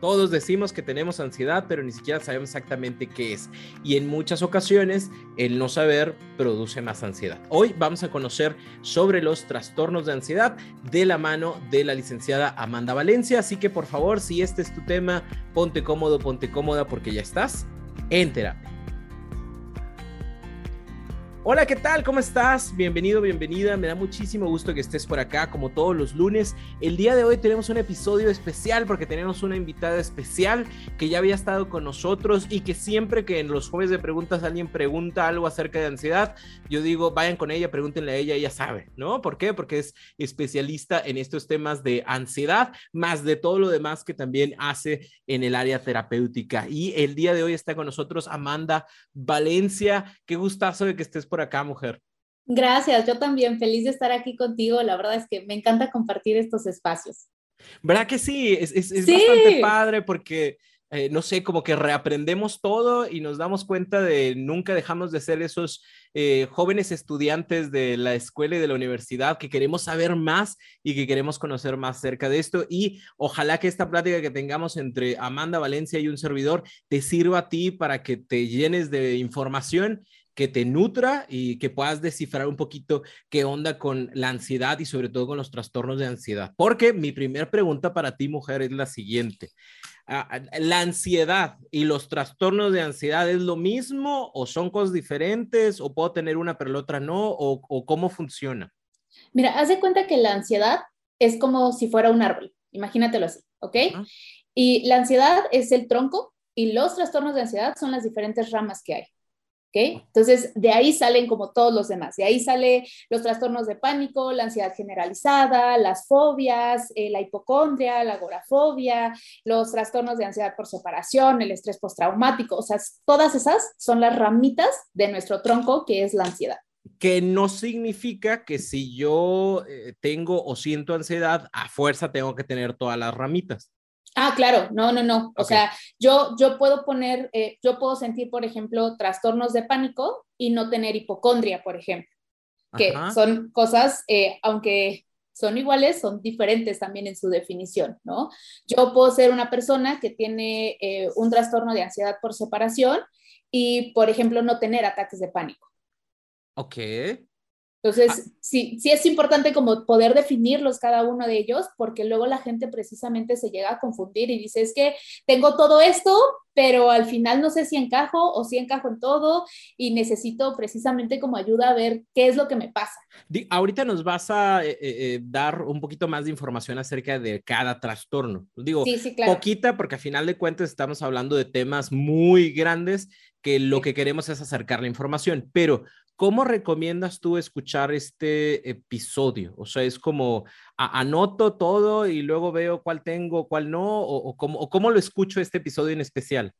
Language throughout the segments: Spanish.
Todos decimos que tenemos ansiedad, pero ni siquiera sabemos exactamente qué es. Y en muchas ocasiones el no saber produce más ansiedad. Hoy vamos a conocer sobre los trastornos de ansiedad de la mano de la licenciada Amanda Valencia. Así que por favor, si este es tu tema, ponte cómodo, ponte cómoda porque ya estás en. Hola, ¿qué tal? ¿Cómo estás? Bienvenido, bienvenida. Me da muchísimo gusto que estés por acá, como todos los lunes. El día de hoy tenemos un episodio especial porque tenemos una invitada especial que ya había estado con nosotros y que siempre que en los jueves de preguntas alguien pregunta algo acerca de ansiedad, yo digo, vayan con ella, pregúntenle a ella, ella sabe, ¿no? ¿Por qué? Porque es especialista en estos temas de ansiedad, más de todo lo demás que también hace en el área terapéutica. Y el día de hoy está con nosotros Amanda Valencia. Qué gustazo de que estés por acá, mujer. Gracias, yo también feliz de estar aquí contigo. La verdad es que me encanta compartir estos espacios. ¿Verdad que sí? Es, es, bastante padre porque, eh, no sé, como que reaprendemos todo y nos damos cuenta de nunca dejamos de ser esos eh, jóvenes estudiantes de la escuela y de la universidad que queremos saber más y que queremos conocer más cerca de esto. Y ojalá que esta plática que tengamos entre Amanda Valencia y un servidor te sirva a ti para que te llenes de información que te nutra y que puedas descifrar un poquito qué onda con la ansiedad y sobre todo con los trastornos de ansiedad. Porque mi primera pregunta para ti, mujer, es la siguiente. Ah, ah, ¿La ansiedad y los trastornos de ansiedad es lo mismo o son cosas diferentes o puedo tener una pero la otra no o, cómo funciona? Mira, haz de cuenta que la ansiedad es como si fuera un árbol, imagínatelo así, ¿ok? Y la ansiedad es el tronco y los trastornos de ansiedad son las diferentes ramas que hay. Entonces, de ahí salen como todos los demás. De ahí sale los trastornos de pánico, la ansiedad generalizada, las fobias, eh, la hipocondria, la agorafobia, los trastornos de ansiedad por separación, el estrés postraumático. O sea, todas esas son las ramitas de nuestro tronco, que es la ansiedad. Que no significa que si yo eh, tengo o siento ansiedad, a fuerza tengo que tener todas las ramitas. Ah, claro, no, no, no. O sea, yo, yo puedo poner, eh, yo puedo sentir, por ejemplo, trastornos de pánico y no tener hipocondria, por ejemplo, que son cosas, eh, aunque son iguales, son diferentes también en su definición, ¿no? Yo puedo ser una persona que tiene eh, un trastorno de ansiedad por separación y, por ejemplo, no tener ataques de pánico. Ok. Entonces, ah. sí, sí es importante como poder definirlos cada uno de ellos, porque luego la gente precisamente se llega a confundir y dice, es que tengo todo esto, pero al final no sé si encajo o si encajo en todo y necesito precisamente como ayuda a ver qué es lo que me pasa. ahorita nos vas a eh, eh, eh, dar un poquito más de información acerca de cada trastorno. Digo, poquita, porque al final de cuentas estamos hablando de temas muy grandes que lo que queremos es acercar la información, pero ¿Cómo recomiendas tú escuchar este episodio? O sea, es como anoto todo y luego veo cuál tengo, cuál no, o, cómo, lo escucho este episodio en especial.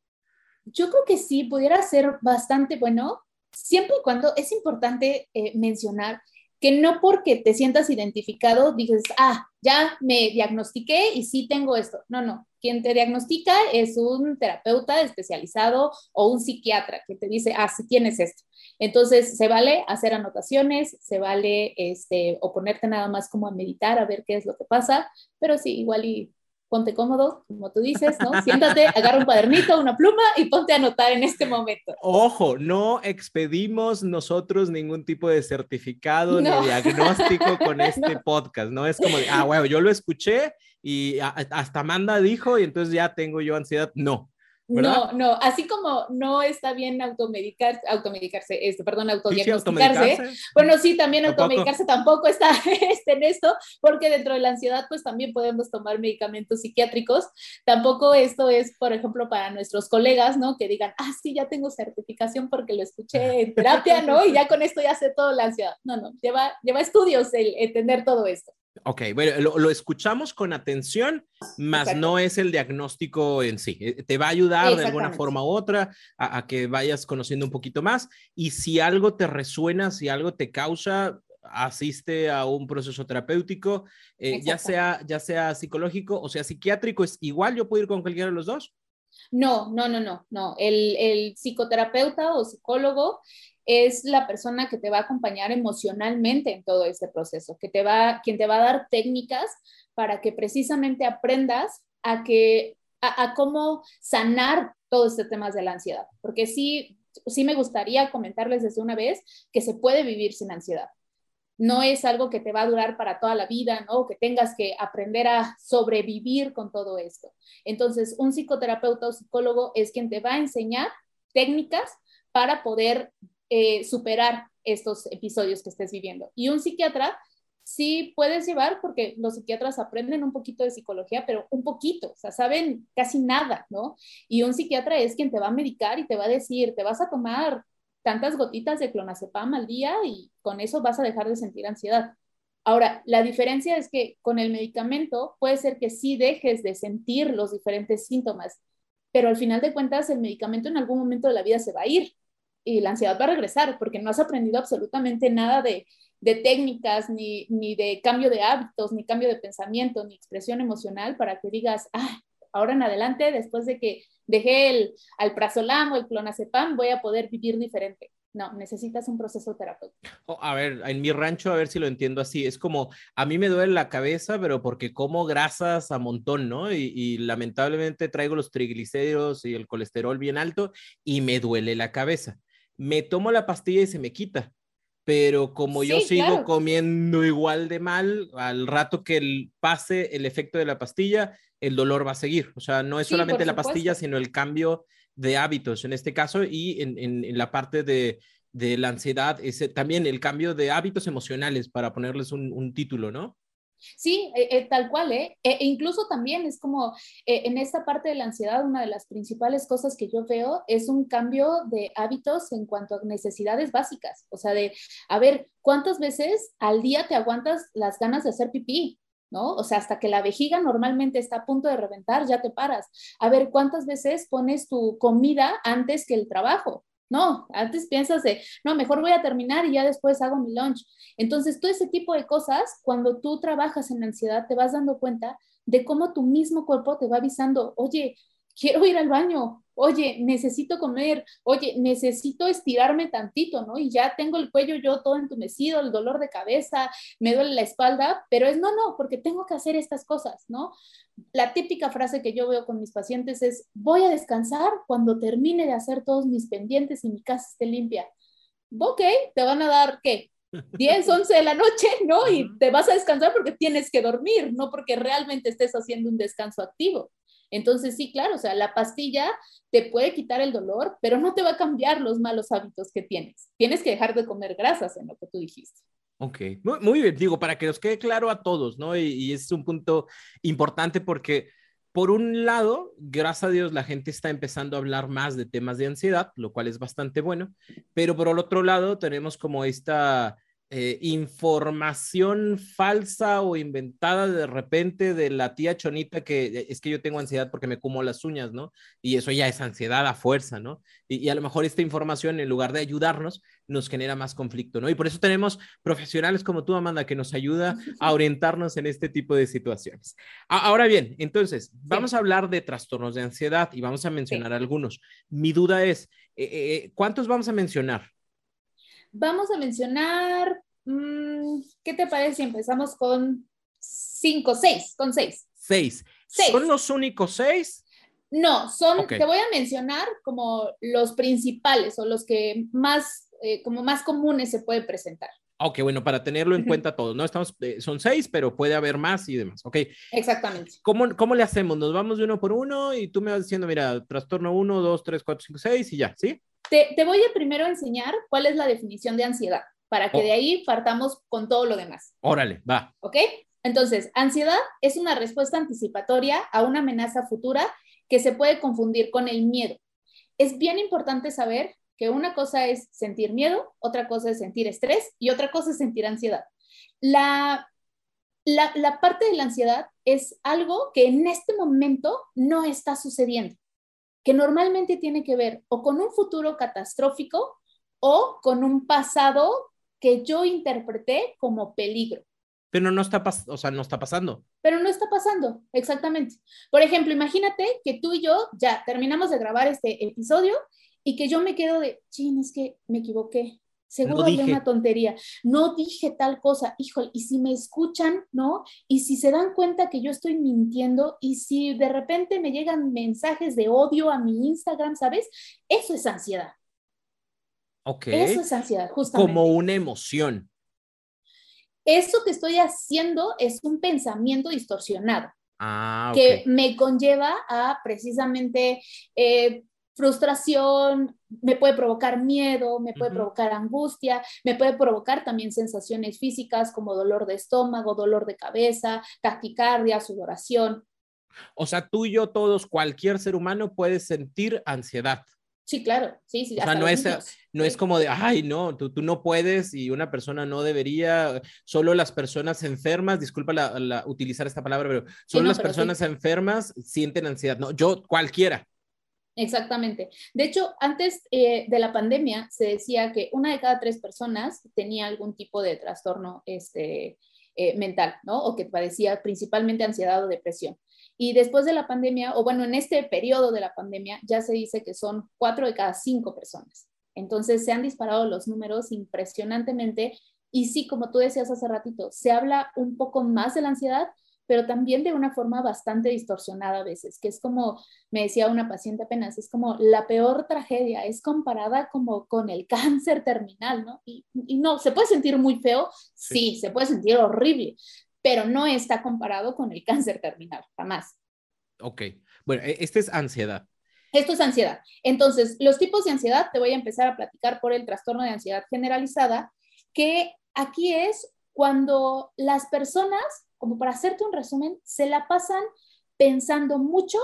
Yo creo que sí, pudiera ser bastante bueno, siempre y cuando es importante eh, mencionar que no porque te sientas identificado dices, ah, ya me diagnostiqué y sí tengo esto. No, no. Quien te diagnostica es un terapeuta especializado o un psiquiatra que te dice, ah, sí tienes esto. Entonces, se vale hacer anotaciones, se vale este, o ponerte nada más como a meditar, a ver qué es lo que pasa, pero sí, igual y ponte cómodo, como tú dices, ¿no? Siéntate, agarra un cuadernito, una pluma y ponte a anotar en este momento. Ojo, no expedimos nosotros ningún tipo de certificado ni diagnóstico con este podcast, ¿no? Es como, ah, bueno, yo lo escuché y hasta Amanda dijo y entonces ya tengo yo ansiedad. No, no, no, así como no está bien automedicar, automedicarse, este, perdón, autodiagnosticarse. bueno, sí, también automedicarse tampoco está este, en esto, porque dentro de la ansiedad, pues también podemos tomar medicamentos psiquiátricos. Tampoco esto es, por ejemplo, para nuestros colegas, ¿no? Que digan, ah, sí, ya tengo certificación porque lo escuché en terapia, ¿no? Y ya con esto ya sé todo la ansiedad. No, no, lleva, lleva estudios el entender todo esto. Ok, bueno, lo, escuchamos con atención, más no es el diagnóstico en sí. Eh, te va a ayudar de alguna forma u otra a, que vayas conociendo un poquito más y si algo te resuena, si algo te causa, asiste a un proceso terapéutico, eh, ya, sea, ya sea psicológico o sea psiquiátrico, ¿es igual? ¿Yo puedo ir con cualquiera de los dos? No, no, no, no, no. El, el psicoterapeuta o psicólogo es la persona que te va a acompañar emocionalmente en todo este proceso, que te va, quien te va a dar técnicas para que precisamente aprendas a que a, cómo sanar todos estos temas de la ansiedad, porque sí, sí me gustaría comentarles desde una vez que se puede vivir sin ansiedad. No es algo que te va a durar para toda la vida, ¿no? Que tengas que aprender a sobrevivir con todo esto. Entonces, un psicoterapeuta o psicólogo es quien te va a enseñar técnicas para poder eh, superar estos episodios que estés viviendo. Y un psiquiatra sí puedes llevar, porque los psiquiatras aprenden un poquito de psicología, pero un poquito, o sea, saben casi nada, ¿no? Y un psiquiatra es quien te va a medicar y te va a decir, te vas a tomar tantas gotitas de clonazepam al día y con eso vas a dejar de sentir ansiedad. Ahora, la diferencia es que con el medicamento puede ser que sí dejes de sentir los diferentes síntomas, pero al final de cuentas el medicamento en algún momento de la vida se va a ir y la ansiedad va a regresar porque no has aprendido absolutamente nada de, técnicas, ni, de cambio de hábitos, ni cambio de pensamiento, ni expresión emocional para que digas, ah, ahora en adelante, después de que dejé el alprazolam o el clonazepam, voy a poder vivir diferente. No, necesitas un proceso terapéutico. Oh, a ver, en mi rancho, a ver si lo entiendo así, es como, a mí me duele la cabeza, pero porque como grasas a montón, ¿no? Y lamentablemente traigo los triglicéridos y el colesterol bien alto y me duele la cabeza me tomo la pastilla y se me quita. Pero como yo sigo comiendo igual de mal, al rato que pase el efecto de la pastilla, el dolor va a seguir. O sea, no es solamente la pastilla, sino el cambio de hábitos en este caso y en, la parte de, la ansiedad, ese, también el cambio de hábitos emocionales, para ponerles un título, ¿no? Sí, eh, eh, tal cual, ¿eh? E incluso también es como en esta parte de la ansiedad, una de las principales cosas que yo veo es un cambio de hábitos en cuanto a necesidades básicas. O sea, de, a ver, ¿cuántas veces al día te aguantas las ganas de hacer pipí? ¿no? O sea, hasta que la vejiga normalmente está a punto de reventar, ya te paras. A ver, ¿cuántas veces pones tu comida antes que el trabajo? No, antes piensas de, no, mejor voy a terminar y ya después hago mi lunch. Entonces, todo ese tipo de cosas, cuando tú trabajas en ansiedad, te vas dando cuenta de cómo tu mismo cuerpo te va avisando, oye, quiero ir al baño, oye, necesito comer, oye, necesito estirarme tantito, ¿no? Y ya tengo el cuello yo todo entumecido, el dolor de cabeza, me duele la espalda, pero es no, no, porque tengo que hacer estas cosas, ¿no? La típica frase que yo veo con mis pacientes es, voy a descansar cuando termine de hacer todos mis pendientes y mi casa esté limpia. Ok, te van a dar, ¿qué? 10, 11 de la noche, ¿no? Y te vas a descansar porque tienes que dormir, no porque realmente estés haciendo un descanso activo. Entonces, sí, claro, o sea, la pastilla te puede quitar el dolor, pero no te va a cambiar los malos hábitos que tienes. Tienes que dejar de comer grasas en lo que tú dijiste. Ok, muy, bien, digo, para que nos quede claro a todos, ¿no? Y, y es un punto importante porque, por un lado, gracias a Dios, la gente está empezando a hablar más de temas de ansiedad, lo cual es bastante bueno, pero por el otro lado, tenemos como esta eh, información falsa o inventada de repente de la tía Chonita que eh, es que yo tengo ansiedad porque me como las uñas, ¿no? Y eso ya es ansiedad a fuerza, ¿no? Y, a lo mejor esta información, en lugar de ayudarnos, nos genera más conflicto, ¿no? Y por eso tenemos profesionales como tú, Amanda, que nos ayuda a orientarnos en este tipo de situaciones. ahora bien, entonces, vamos a hablar de trastornos de ansiedad y vamos a mencionar algunos. Mi duda es, eh, ¿cuántos vamos a mencionar? Vamos a mencionar, mm, ¿qué te parece si empezamos con cinco, seis, con seis? Seis. ¿Son los únicos seis? No, son, te voy a mencionar como los principales o los que más, eh, como más comunes se puede presentar. Ok, bueno, para tenerlo en cuenta todos, ¿no? Estamos, eh, son seis, pero puede haber más y demás, ok. Exactamente. ¿Cómo, ¿Cómo le hacemos? Nos vamos de uno por uno y tú me vas diciendo, mira, trastorno uno, dos, tres, cuatro, cinco, seis y ya, ¿sí? Te, voy a primero enseñar cuál es la definición de ansiedad, para que de ahí partamos con todo lo demás. Órale, va. ¿Ok? Entonces, ansiedad es una respuesta anticipatoria a una amenaza futura que se puede confundir con el miedo. Es bien importante saber que una cosa es sentir miedo, otra cosa es sentir estrés y otra cosa es sentir ansiedad. La, la, la parte de la ansiedad es algo que en este momento no está sucediendo, que normalmente tiene que ver o con un futuro catastrófico o con un pasado que yo interpreté como peligro. Pero no está, o sea, no está pasando. Pero no está pasando, exactamente. Por ejemplo, imagínate que tú y yo ya terminamos de grabar este episodio y que yo me quedo de, ching, es que me equivoqué. Seguro no una tontería. No dije tal cosa. Híjole, y si me escuchan, ¿no? Y si se dan cuenta que yo estoy mintiendo y si de repente me llegan mensajes de odio a mi Instagram, ¿sabes? Eso es ansiedad. Ok. Eso es ansiedad, justamente. Como una emoción eso que estoy haciendo es un pensamiento distorsionado. Ah, que me conlleva a precisamente eh, frustración, me puede provocar miedo, me puede provocar angustia, me puede provocar también sensaciones físicas como dolor de estómago, dolor de cabeza, taquicardia, sudoración. O sea, tú y yo todos, cualquier ser humano puede sentir ansiedad. Sí, claro, sí, sí. O sea, no es, no es como de, ay, no, tú, tú, no puedes y una persona no debería, solo las personas enfermas, disculpa la, utilizar esta palabra, pero solo las personas enfermas sienten ansiedad, no, yo cualquiera. Exactamente. De hecho, antes eh, de la pandemia se decía que una de cada tres personas tenía algún tipo de trastorno este, eh, mental, ¿no? O que padecía principalmente ansiedad o depresión. Y después de la pandemia, o bueno, en este periodo de la pandemia, ya se dice que son cuatro de cada cinco personas. Entonces se han disparado los números impresionantemente. Y sí, como tú decías hace ratito, se habla un poco más de la ansiedad, pero también de una forma bastante distorsionada a veces, que es como, me decía una paciente apenas, es como la peor tragedia, es comparada como con el cáncer terminal, ¿no? Y, no, ¿se puede sentir muy feo? sí, se puede sentir horrible, pero no está comparado con el cáncer terminal, jamás. Ok, bueno, este es ansiedad. Esto es ansiedad. Entonces, los tipos de ansiedad, te voy a empezar a platicar por el trastorno de ansiedad generalizada, que aquí es cuando las personas, como para hacerte un resumen, se la pasan pensando mucho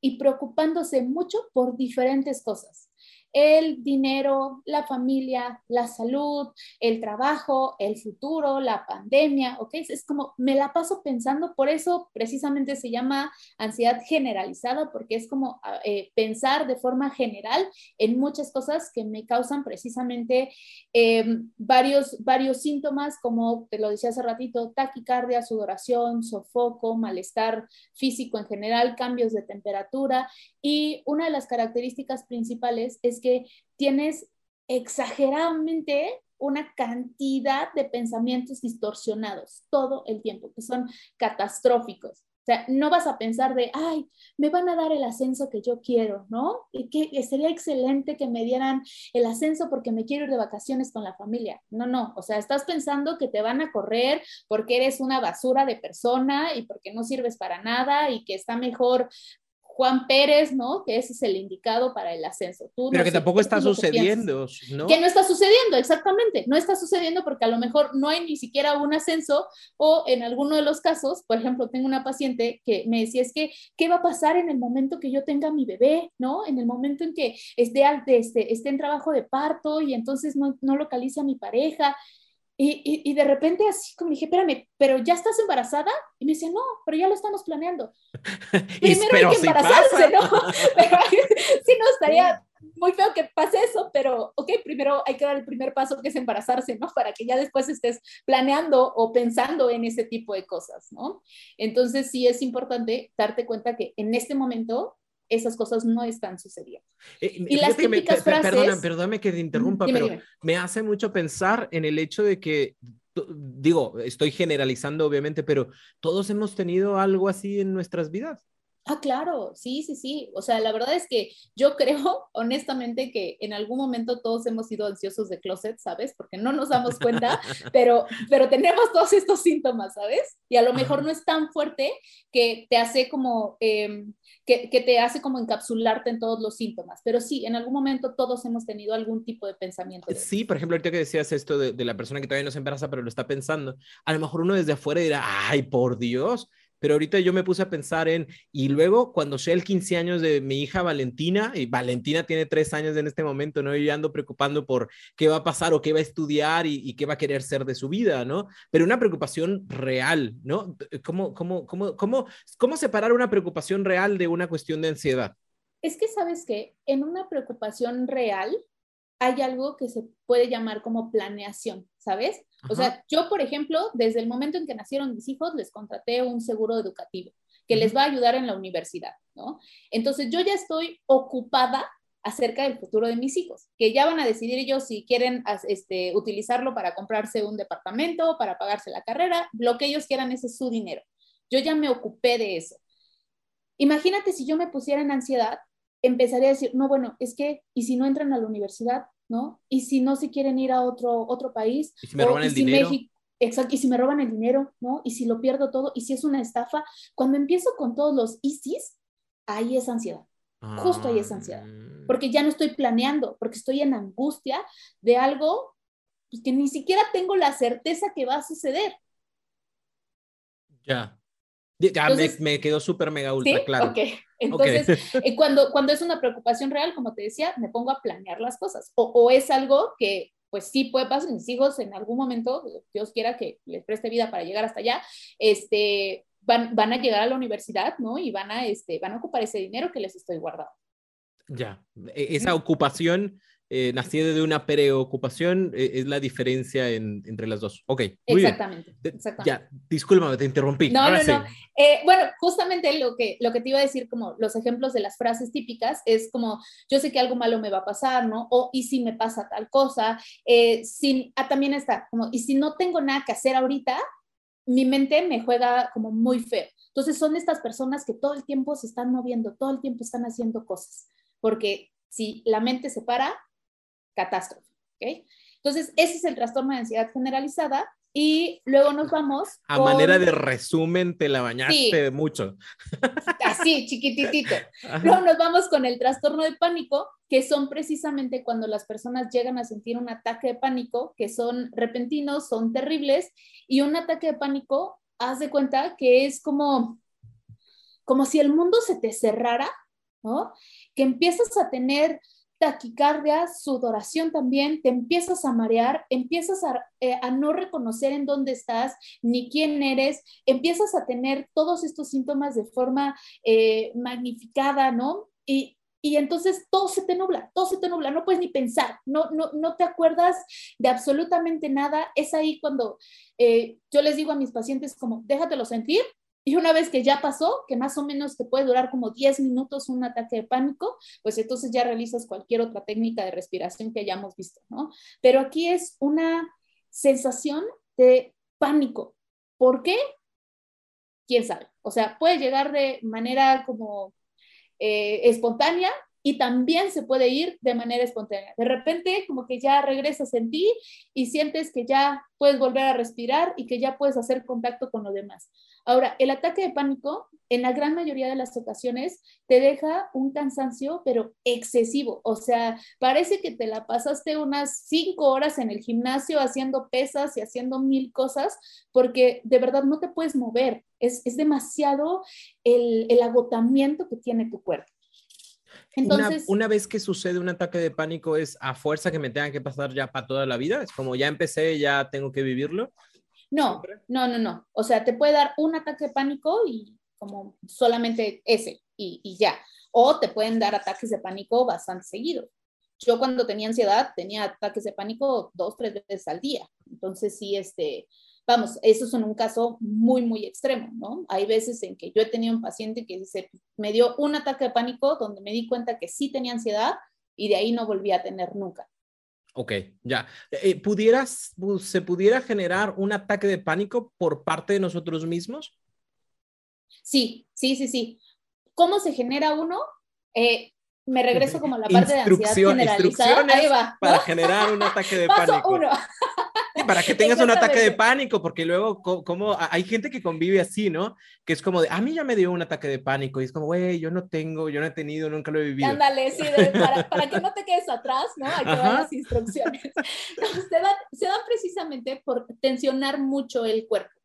y preocupándose mucho por diferentes cosas el dinero, la familia, la salud, el trabajo, el futuro, la pandemia, ¿ok? Es como, me la paso pensando, por eso precisamente se llama ansiedad generalizada, porque es como ah, eh, pensar de forma general en muchas cosas que me causan precisamente em, varios, varios síntomas, como te lo decía hace ratito, taquicardia, sudoración, sofoco, malestar físico en general, cambios de temperatura. Y una de las características principales es que tienes exageradamente una cantidad de pensamientos distorsionados todo el tiempo, que son catastróficos. O sea, no vas a pensar de, ay, me van a dar el ascenso que yo quiero, ¿no? Y que sería excelente que me dieran el ascenso porque me quiero ir de vacaciones con la familia. No, no, o sea, estás pensando que te van a correr porque eres una basura de persona y porque no sirves para nada y que está mejor Juan Pérez, ¿no? Que ese es el indicado para el ascenso. Pero que tampoco está sucediendo, ¿no? Que no está sucediendo, exactamente. No está sucediendo porque a lo mejor no hay ni siquiera un ascenso o en alguno de los casos, por ejemplo, tengo una paciente que me decía, es que, ¿qué va a pasar en el momento que yo tenga mi bebé, ¿no? En el momento en que esté, esté, esté en trabajo de parto y entonces no, no localiza a mi pareja. Y, y, de repente así como dije, espérame, pero ya estás embarazada? Y me decía, no, pero ya lo estamos planeando. Primero hay que embarazarse, ¿no? pero sí, no, estaría muy feo que pase eso, pero ok, primero hay que dar el primer paso que es embarazarse, ¿no? Para que ya después estés planeando o pensando en ese tipo de cosas, ¿no? Entonces sí es importante darte cuenta que en este momento esas cosas no están sucediendo. Eh, y las típicas frases... Perdóname que te interrumpa, pero me hace mucho pensar en el hecho de que, digo, estoy generalizando obviamente, pero todos hemos tenido algo así en nuestras vidas. Ah, claro, sí, sí, sí. O sea, la verdad es que yo creo honestamente que en algún momento todos hemos sido ansiosos de closet, ¿sabes? Porque no nos damos cuenta, pero, pero tenemos todos estos síntomas, ¿sabes? Y a lo mejor no es tan fuerte que te hace como, em, que, que, te hace como encapsularte en todos los síntomas. Pero sí, en algún momento todos hemos tenido algún tipo de pensamiento. sí, por ejemplo, ahorita que decías esto de, de, la persona que todavía no se embaraza, pero lo está pensando, a lo mejor uno desde afuera dirá, ay, por Dios, pero ahorita yo me puse a pensar en, y luego cuando sea el 15 años de mi hija Valentina, y Valentina tiene tres años en este momento, ¿no? Yo ando preocupando por qué va a pasar o qué va a estudiar y, qué va a querer ser de su vida, ¿no? Pero una preocupación real, ¿no? ¿Cómo, cómo, cómo, cómo, cómo separar una preocupación real de una cuestión de ansiedad? Es que sabes que en una preocupación real hay algo que se puede llamar como planeación, ¿sabes? O sea, yo, por ejemplo, desde el momento en que nacieron mis hijos, les contraté un seguro educativo que les va a ayudar en la universidad, ¿no? Entonces, yo ya estoy ocupada acerca del futuro de mis hijos, que ya van a decidir ellos si quieren este, utilizarlo para comprarse un departamento, para pagarse la carrera, lo que ellos quieran, ese es su dinero. Yo ya me ocupé de eso. Imagínate si yo me pusiera en ansiedad, empezaría a decir, no, bueno, es que, ¿y si no entran a la universidad? ¿No? Y si no se quieren ir a otro, otro país. ¿Y si me roban el dinero? exacto, y si me roban el dinero, ¿no? Y si lo pierdo todo, y si es una estafa. Cuando empiezo con todos los ISIS, ahí es ansiedad. Justo ahí es ansiedad. Ah. Porque ya no estoy planeando, porque estoy en angustia de algo pues, que ni siquiera tengo la certeza que va a suceder. Ya. Ya me, quedó súper mega ultra claro. Ok, entonces eh, cuando, cuando es una preocupación real, como te decía, me pongo a planear las cosas. O, o, es algo que pues sí puede pasar, mis hijos en algún momento, Dios quiera que les preste vida para llegar hasta allá, este, van, van a llegar a la universidad, ¿no? Y van a, este, van a ocupar ese dinero que les estoy guardando. Ya, e, esa ocupación eh, de una preocupación eh, es la diferencia entre las dos. Ok, muy exactamente, bien. Ya, discúlpame, te interrumpí. No, no, no. Eh, bueno, justamente lo que, lo que te iba a decir, como los ejemplos de las frases típicas, es como, yo sé que algo malo me va a pasar, ¿no? O, y si me pasa tal cosa, sin, ah, también está, como, y si no tengo nada que hacer ahorita, mi mente me juega como muy feo. Entonces son estas personas que todo el tiempo se están moviendo, todo el tiempo están haciendo cosas, porque si la mente se para, catástrofe. ¿okay? Entonces, ese es el trastorno de ansiedad generalizada y luego nos vamos. A manera de resumen, te la bañaste mucho. Así, chiquititito. Luego nos vamos con el trastorno de pánico, que son precisamente cuando las personas llegan a sentir un ataque de pánico, que son repentinos, son terribles, y un ataque de pánico, haz de cuenta que es como, como si el mundo se te cerrara, ¿no? Que empiezas a tener taquicardia, sudoración también, te empiezas a marear, empiezas eh, a, no reconocer en dónde estás ni quién eres, empiezas a tener todos estos síntomas de forma eh, magnificada, ¿no? Y, entonces todo se te nubla, todo se te nubla, no puedes ni pensar, no, no, no te acuerdas de absolutamente nada. Es ahí cuando eh, yo les digo a mis pacientes como, déjatelo sentir, y una vez que ya pasó, que más o menos te puede durar como 10 minutos un ataque de pánico, pues entonces ya realizas cualquier otra técnica de respiración que hayamos visto, ¿no? Pero aquí es una sensación de pánico. ¿Por qué? ¿Quién sabe? O sea, puede llegar de manera como eh, espontánea y también se puede ir de manera espontánea. De repente, como que ya regresas en ti y sientes que ya puedes volver a respirar y que ya puedes hacer contacto con los demás. Ahora, el ataque de pánico, en la gran mayoría de las ocasiones, te deja un cansancio, pero excesivo. O sea, parece que te la pasaste unas cinco horas en el gimnasio haciendo pesas y haciendo mil cosas, porque de verdad no te puedes mover. Es, demasiado el, el agotamiento que tiene tu cuerpo. Entonces, una, vez que sucede un ataque de pánico, ¿es a fuerza que me tengan que pasar ya para toda la vida? ¿Es como ya empecé, ya tengo que vivirlo? No, no, no, no. O sea, te puede dar un ataque de pánico y como solamente ese y, y ya. O te pueden dar ataques de pánico bastante seguidos. Yo cuando tenía ansiedad tenía ataques de pánico dos, tres veces al día. Entonces sí, este, Vamos, eso es en un caso muy, muy extremo, ¿no? Hay veces en que yo he tenido un paciente que dice, me dio un ataque de pánico donde me di cuenta que sí tenía ansiedad y de ahí no volví a tener nunca. Ok, ya. Eh, ¿Pudieras, ¿Se pudiera generar un ataque de pánico por parte de nosotros mismos? Sí, sí, sí, sí. ¿Cómo se genera uno? Eh, me regreso como a la parte de ansiedad generalizada. Ahí va. Para generar un ataque de Paso pánico. Uno. Para que tengas un ataque de pánico, porque luego, como hay gente que convive así, ¿no? Que es como de, a mí ya me dio un ataque de pánico, y es como, güey, yo no tengo, yo no he tenido, nunca lo he vivido. Ándale, sí, para, para, que no te quedes atrás, ¿no? Hay que dar las instrucciones. se, dan, se dan precisamente por tensionar mucho el cuerpo.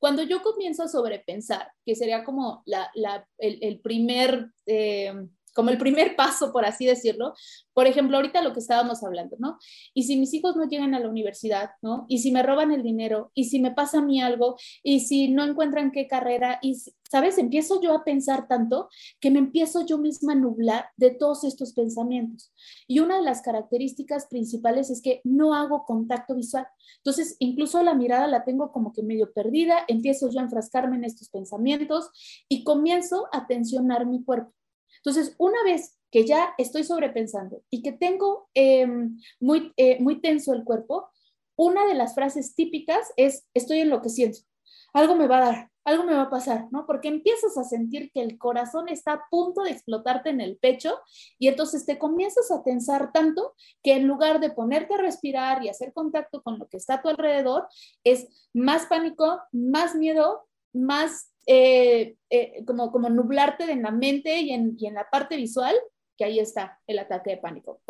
Cuando yo comienzo a sobrepensar, que sería como la, el, primer... Eh, como el primer paso, por así decirlo. Por ejemplo, ahorita lo que estábamos hablando, ¿no? Y si mis hijos no llegan a la universidad, ¿no? Y si me roban el dinero, y si me pasa a mí algo, y si no encuentran qué carrera, y, ¿sabes? Empiezo yo a pensar tanto que me empiezo yo misma a nublar de todos estos pensamientos. Y una de las características principales es que no hago contacto visual. Entonces, incluso la mirada la tengo como que medio perdida, empiezo yo a enfrascarme en estos pensamientos y comienzo a tensionar mi cuerpo. Entonces, una vez que ya estoy sobrepensando y que tengo em, muy, eh, muy tenso el cuerpo, una de las frases típicas es, estoy enloqueciendo, algo me va a dar, algo me va a pasar, ¿no? Porque empiezas a sentir que el corazón está a punto de explotarte en el pecho y entonces te comienzas a tensar tanto que en lugar de ponerte a respirar y hacer contacto con lo que está a tu alrededor, es más pánico, más miedo, más eh, eh, como, como nublarte en la mente y en, y en la parte visual, que ahí está el ataque de pánico.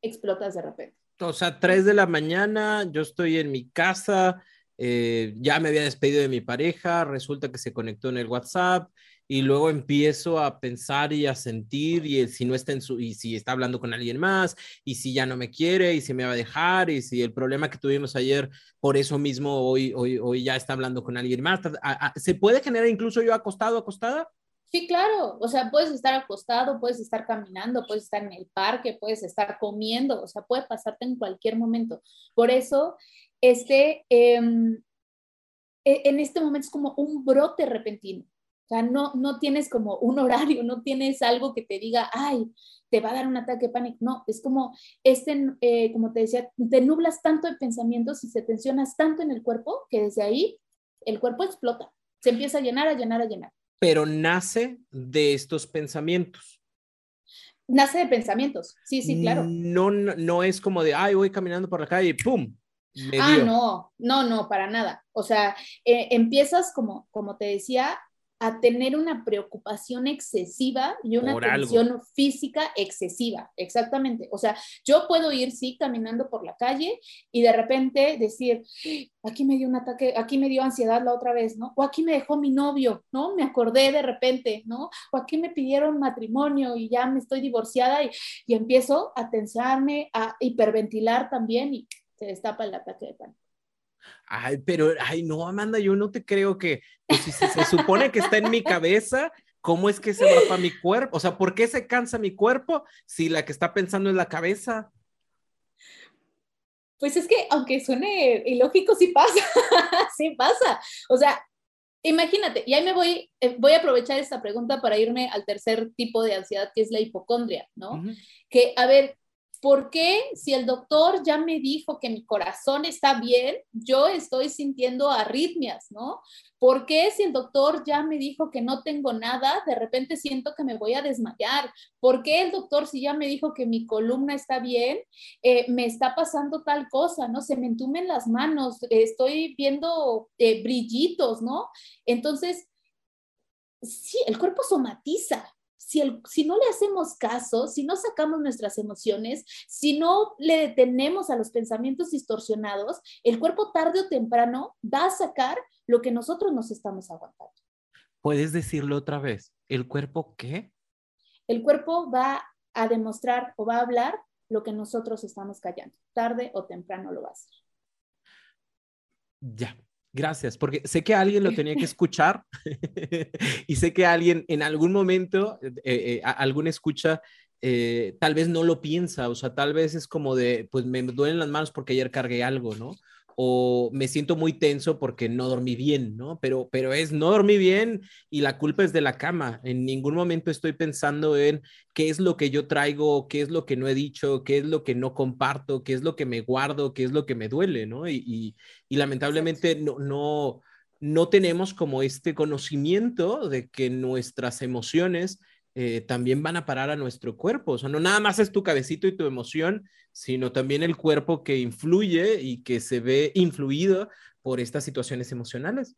Explotas de repente. O sea, 3 de la mañana, yo estoy en mi casa, eh, ya me había despedido de mi pareja, resulta que se conectó en el WhatsApp, y luego empiezo a pensar y a sentir y si no está en su y si está hablando con alguien más y si ya no me quiere y si me va a dejar y si el problema que tuvimos ayer por eso mismo hoy hoy hoy ya está hablando con alguien más se puede generar incluso yo acostado acostada Sí, claro, o sea, puedes estar acostado, puedes estar caminando, puedes estar en el parque, puedes estar comiendo, o sea, puede pasarte en cualquier momento. Por eso, este, em, e, en este momento es como un brote repentino. O sea, no, no tienes como un horario, no tienes algo que te diga, ay, te va a dar un ataque de pánico. No, es como, este, eh, como te decía, te nublas tanto de pensamientos y se tensionas tanto en el cuerpo que desde ahí el cuerpo explota, se empieza a llenar, a llenar, a llenar. Pero nace de estos pensamientos. Nace de pensamientos, sí, sí, claro. No, no, es como de, ay, voy caminando por la calle y ¡pum! ah, no, no, no, para nada. O sea, eh, empiezas como, como te decía, a tener una preocupación excesiva y una tensión física excesiva, exactamente. O sea, yo puedo ir, sí, caminando por la calle y de repente decir, aquí me dio un ataque, aquí me dio ansiedad la otra vez, ¿no? O aquí me dejó mi novio, ¿no? Me acordé de repente, ¿no? O aquí me pidieron matrimonio y ya me estoy divorciada y, y empiezo a tensarme, a hiperventilar también y se destapa el ataque de pánico. Ay, pero, ay, no, Amanda, yo no te creo que, pues, si se, supone que está en mi cabeza, ¿cómo es que se va para mi cuerpo? O sea, ¿por qué se cansa mi cuerpo si la que está pensando es la cabeza? Pues es que, aunque suene ilógico, sí pasa, sí pasa. O sea, imagínate, y ahí me voy, eh, voy a aprovechar esta pregunta para irme al tercer tipo de ansiedad, que es la hipocondria, ¿no? Que, a ver, ¿Por qué si el doctor ya me dijo que mi corazón está bien, yo estoy sintiendo arritmias, ¿no? ¿Por qué si el doctor ya me dijo que no tengo nada, de repente siento que me voy a desmayar? ¿Por qué el doctor si ya me dijo que mi columna está bien, eh, me está pasando tal cosa, ¿no? Se me entumen las manos, estoy viendo eh, brillitos, ¿no? Entonces, sí, el cuerpo somatiza, si, no le hacemos caso, si no sacamos nuestras emociones, si no le detenemos a los pensamientos distorsionados, el cuerpo tarde o temprano va a sacar lo que nosotros nos estamos aguantando. ¿Puedes decirlo otra vez? ¿El cuerpo qué? El cuerpo va a demostrar o va a hablar lo que nosotros estamos callando. Tarde o temprano lo va a hacer. Ya, Gracias, porque sé que alguien lo tenía que escuchar y sé que alguien en algún momento, eh, eh, algún escucha, eh, tal vez no lo piensa, o sea, tal vez es como de, pues me duelen las manos porque ayer cargué algo, ¿no? O me siento muy tenso porque no dormí bien, ¿no? Pero, pero es no dormí bien y la culpa es de la cama. En ningún momento estoy pensando en qué es lo que yo traigo, qué es lo que no he dicho, qué es lo que no comparto, qué es lo que me guardo, qué es lo que me duele, ¿no? Y, y, lamentablemente no, no, no tenemos como este conocimiento de que nuestras emociones eh, también van a parar a nuestro cuerpo. O sea, no nada más es tu cabecito y tu emoción, sino también el cuerpo que influye y que se ve influido por estas situaciones emocionales.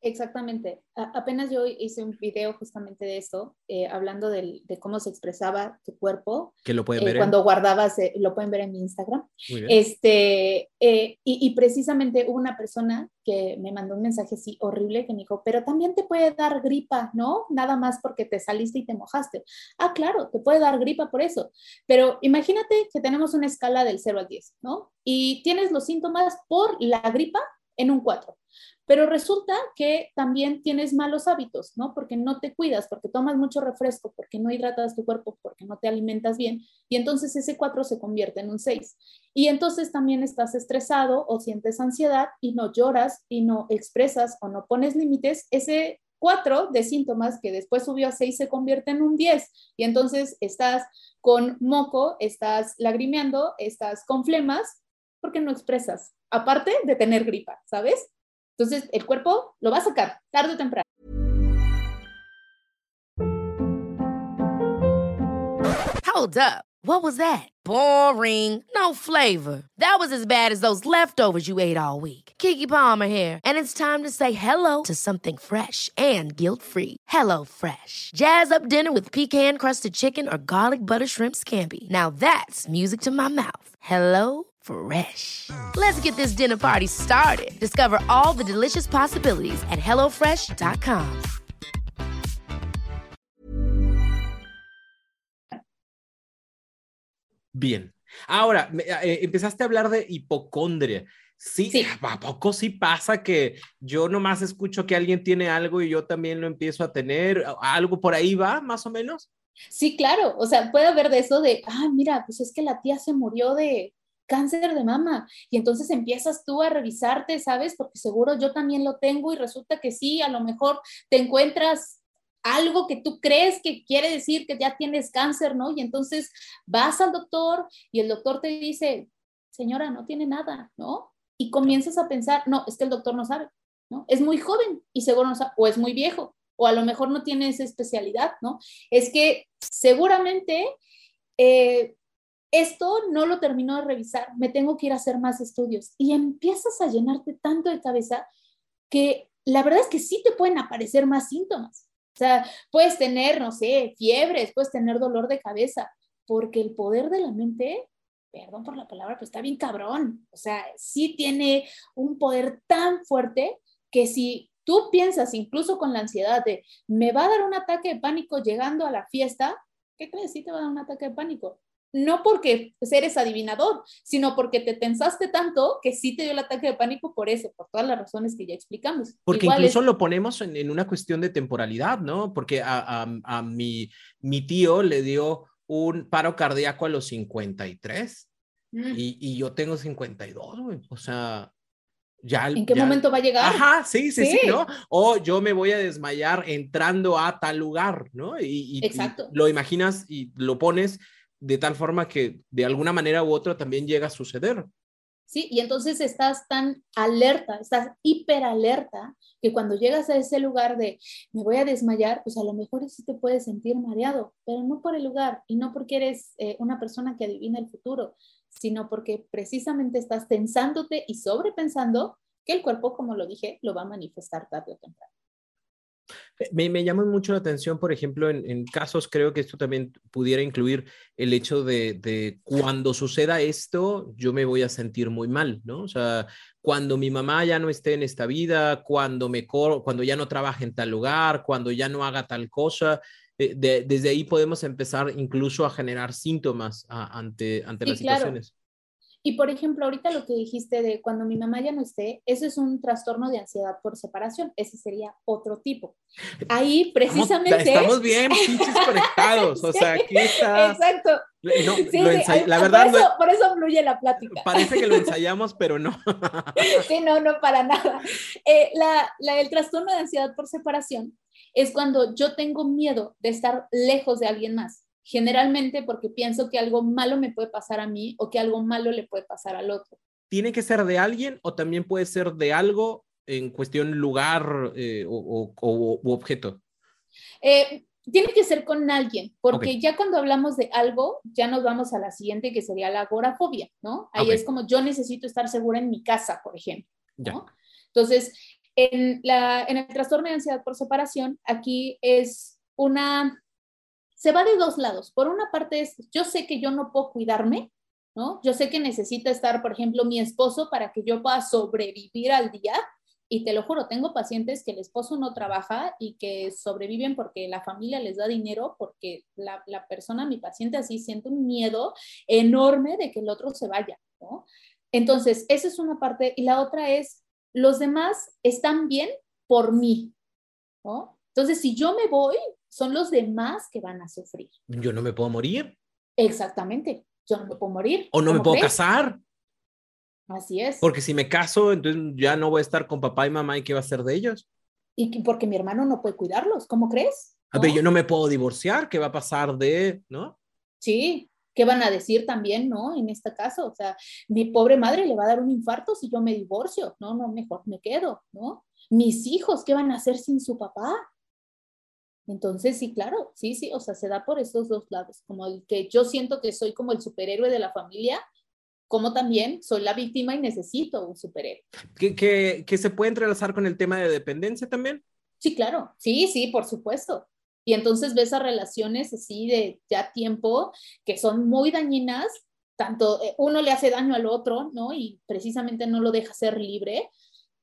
Exactamente. apenas yo hice un video justamente de esto, eh, hablando de cómo se expresaba tu cuerpo. Que lo pueden eh, ver. cuando guardabas, eh, lo pueden ver en mi Instagram. Este, y, y, precisamente hubo una persona que me mandó un mensaje así horrible que me dijo, pero también te puede dar gripa, ¿no? Nada más porque te saliste y te mojaste. Ah, claro, te puede dar gripa por eso. Pero imagínate que tenemos una escala del 0 al 10, ¿no? Y tienes los síntomas por la gripa en un 4. Pero resulta que también tienes malos hábitos, ¿no? Porque no te cuidas, porque tomas mucho refresco, porque no hidratas tu cuerpo, porque no te alimentas bien. Y entonces ese 4 se convierte en un 6. Y entonces también estás estresado o sientes ansiedad y no lloras y no expresas o no pones límites. Ese 4 de síntomas que después subió a 6 se convierte en un 10. Y entonces estás con moco, estás lagrimeando, estás con flemas, porque no expresas, aparte de tener gripa, ¿sabes? Entonces, el cuerpo lo va a sacar tarde o temprano. Hold up. What was that? Boring. No flavor. That was as bad as those leftovers you ate all week. Kiki Palmer here, and it's time to say hello to something fresh and guilt-free. Hello Fresh. Jazz up dinner with pecan-crusted chicken or garlic butter shrimp scampi. Now that's music to my mouth. Hello Fresh. Let's get this dinner party started. Discover all the delicious possibilities at HelloFresh.com. Bien. Ahora, eh, empezaste a hablar de hipocondria. Sí, sí, ¿a poco sí pasa que yo nomás escucho que alguien tiene algo y yo también lo empiezo a tener? ¿Algo por ahí va, más o menos? Sí, claro. O sea, puede haber de eso de, ah, mira, pues es que la tía se murió de, cáncer de mama. Y entonces empiezas tú a revisarte, ¿sabes? Porque seguro yo también lo tengo y resulta que sí, a lo mejor te encuentras algo que tú crees que quiere decir que ya tienes cáncer, ¿no? Y entonces vas al doctor y el doctor te dice, señora, no tiene nada, ¿no? Y comienzas a pensar, no, es que el doctor no sabe, ¿no? Es muy joven y seguro no sabe, o es muy viejo, o a lo mejor no tiene esa especialidad, ¿no? Es que seguramente eh, esto no lo termino de revisar, me tengo que ir a hacer más estudios. Y empiezas a llenarte tanto de cabeza que la verdad es que sí te pueden aparecer más síntomas. O sea, puedes tener, no sé, fiebres, puedes tener dolor de cabeza, porque el poder de la mente, perdón por la palabra, pero está bien cabrón. O sea, sí tiene un poder tan fuerte que si tú piensas, incluso con la ansiedad de, me va a dar un ataque de pánico llegando a la fiesta, ¿qué crees? Sí te va a dar un ataque de pánico no porque eres adivinador, sino porque te tensaste tanto que sí te dio el ataque de pánico por eso, por todas las razones que ya explicamos. Porque incluso lo ponemos en, una cuestión de temporalidad, ¿no? Porque a, mi, mi, tío le dio un paro cardíaco a los 53 mm. y, y, yo tengo 52, güey. O sea, ya, ¿En qué momento va a llegar? Ajá, sí, sí, sí, ¿no? O yo me voy a desmayar entrando a tal lugar, ¿no? Y, Exacto. lo imaginas y lo pones de tal forma que de alguna manera u otra también llega a suceder. Sí, y entonces estás tan alerta, estás hiper alerta, que cuando llegas a ese lugar de me voy a desmayar, pues a lo mejor sí te puedes sentir mareado, pero no por el lugar y no porque eres eh, una persona que adivina el futuro, sino porque precisamente estás tensándote y sobrepensando que el cuerpo, como lo dije, lo va a manifestar tarde o temprano. Me, me, llama mucho la atención, por ejemplo, en, casos, creo que esto también pudiera incluir el hecho de, de, cuando suceda esto, yo me voy a sentir muy mal, ¿no? O sea, cuando mi mamá ya no esté en esta vida, cuando, me cuando ya no trabaje en tal lugar, cuando ya no haga tal cosa, eh, desde ahí podemos empezar incluso a generar síntomas ante, ante las situaciones. Y por ejemplo, ahorita lo que dijiste de cuando mi mamá ya no esté, eso es un trastorno de ansiedad por separación. Ese sería otro tipo. Ahí precisamente. Estamos bien, pinches conectados. O sea, aquí está. Exacto. No, la verdad. Por eso, por eso, fluye la plática. Parece que lo ensayamos, pero no. sí, no, no, para nada. Eh, la, la, el trastorno de ansiedad por separación es cuando yo tengo miedo de estar lejos de alguien más generalmente porque pienso que algo malo me puede pasar a mí o que algo malo le puede pasar al otro. ¿Tiene que ser de alguien o también puede ser de algo en cuestión lugar eh, o, objeto? Eh, tiene que ser con alguien, porque ya cuando hablamos de algo, ya nos vamos a la siguiente que sería la agorafobia, ¿no? Ahí es como yo necesito estar segura en mi casa, por ejemplo. ¿no? Entonces, En, la, en el trastorno de ansiedad por separación, aquí es una, se va de dos lados. Por una parte es, yo sé que yo no puedo cuidarme, ¿no? Yo sé que necesita estar, por ejemplo, mi esposo para que yo pueda sobrevivir al día. Y te lo juro, tengo pacientes que el esposo no trabaja y que sobreviven porque la familia les da dinero, porque la, persona, mi paciente así, siente un miedo enorme de que el otro se vaya, ¿no? Entonces, esa es una parte. Y la otra es, los demás están bien por mí, ¿no? Entonces, si yo me voy, son los demás que van a sufrir. Yo no me puedo morir. Exactamente, yo no me puedo morir. O no me puedo casar. Así es. Porque si me caso, entonces ya no voy a estar con papá y mamá y qué va a ser de ellos. Y porque mi hermano no puede cuidarlos, ¿cómo crees? A ver, yo no me puedo divorciar, ¿qué va a pasar de, no? Sí, ¿qué van a decir también, no? En este caso, o sea, mi pobre madre le va a dar un infarto si yo me divorcio, no, no, mejor me quedo, ¿no? Mis hijos, ¿qué van a hacer sin su papá? Entonces, sí, claro, sí, sí, o sea, se da por esos dos lados, como el que yo siento que soy como el superhéroe de la familia, como también soy la víctima y necesito un superhéroe. ¿Que, que, se puede entrelazar con el tema de dependencia también? Sí, claro, sí, sí, por supuesto. Y entonces ves a relaciones así de ya tiempo que son muy dañinas, tanto eh, uno le hace daño al otro, ¿no? Y precisamente no lo deja ser libre,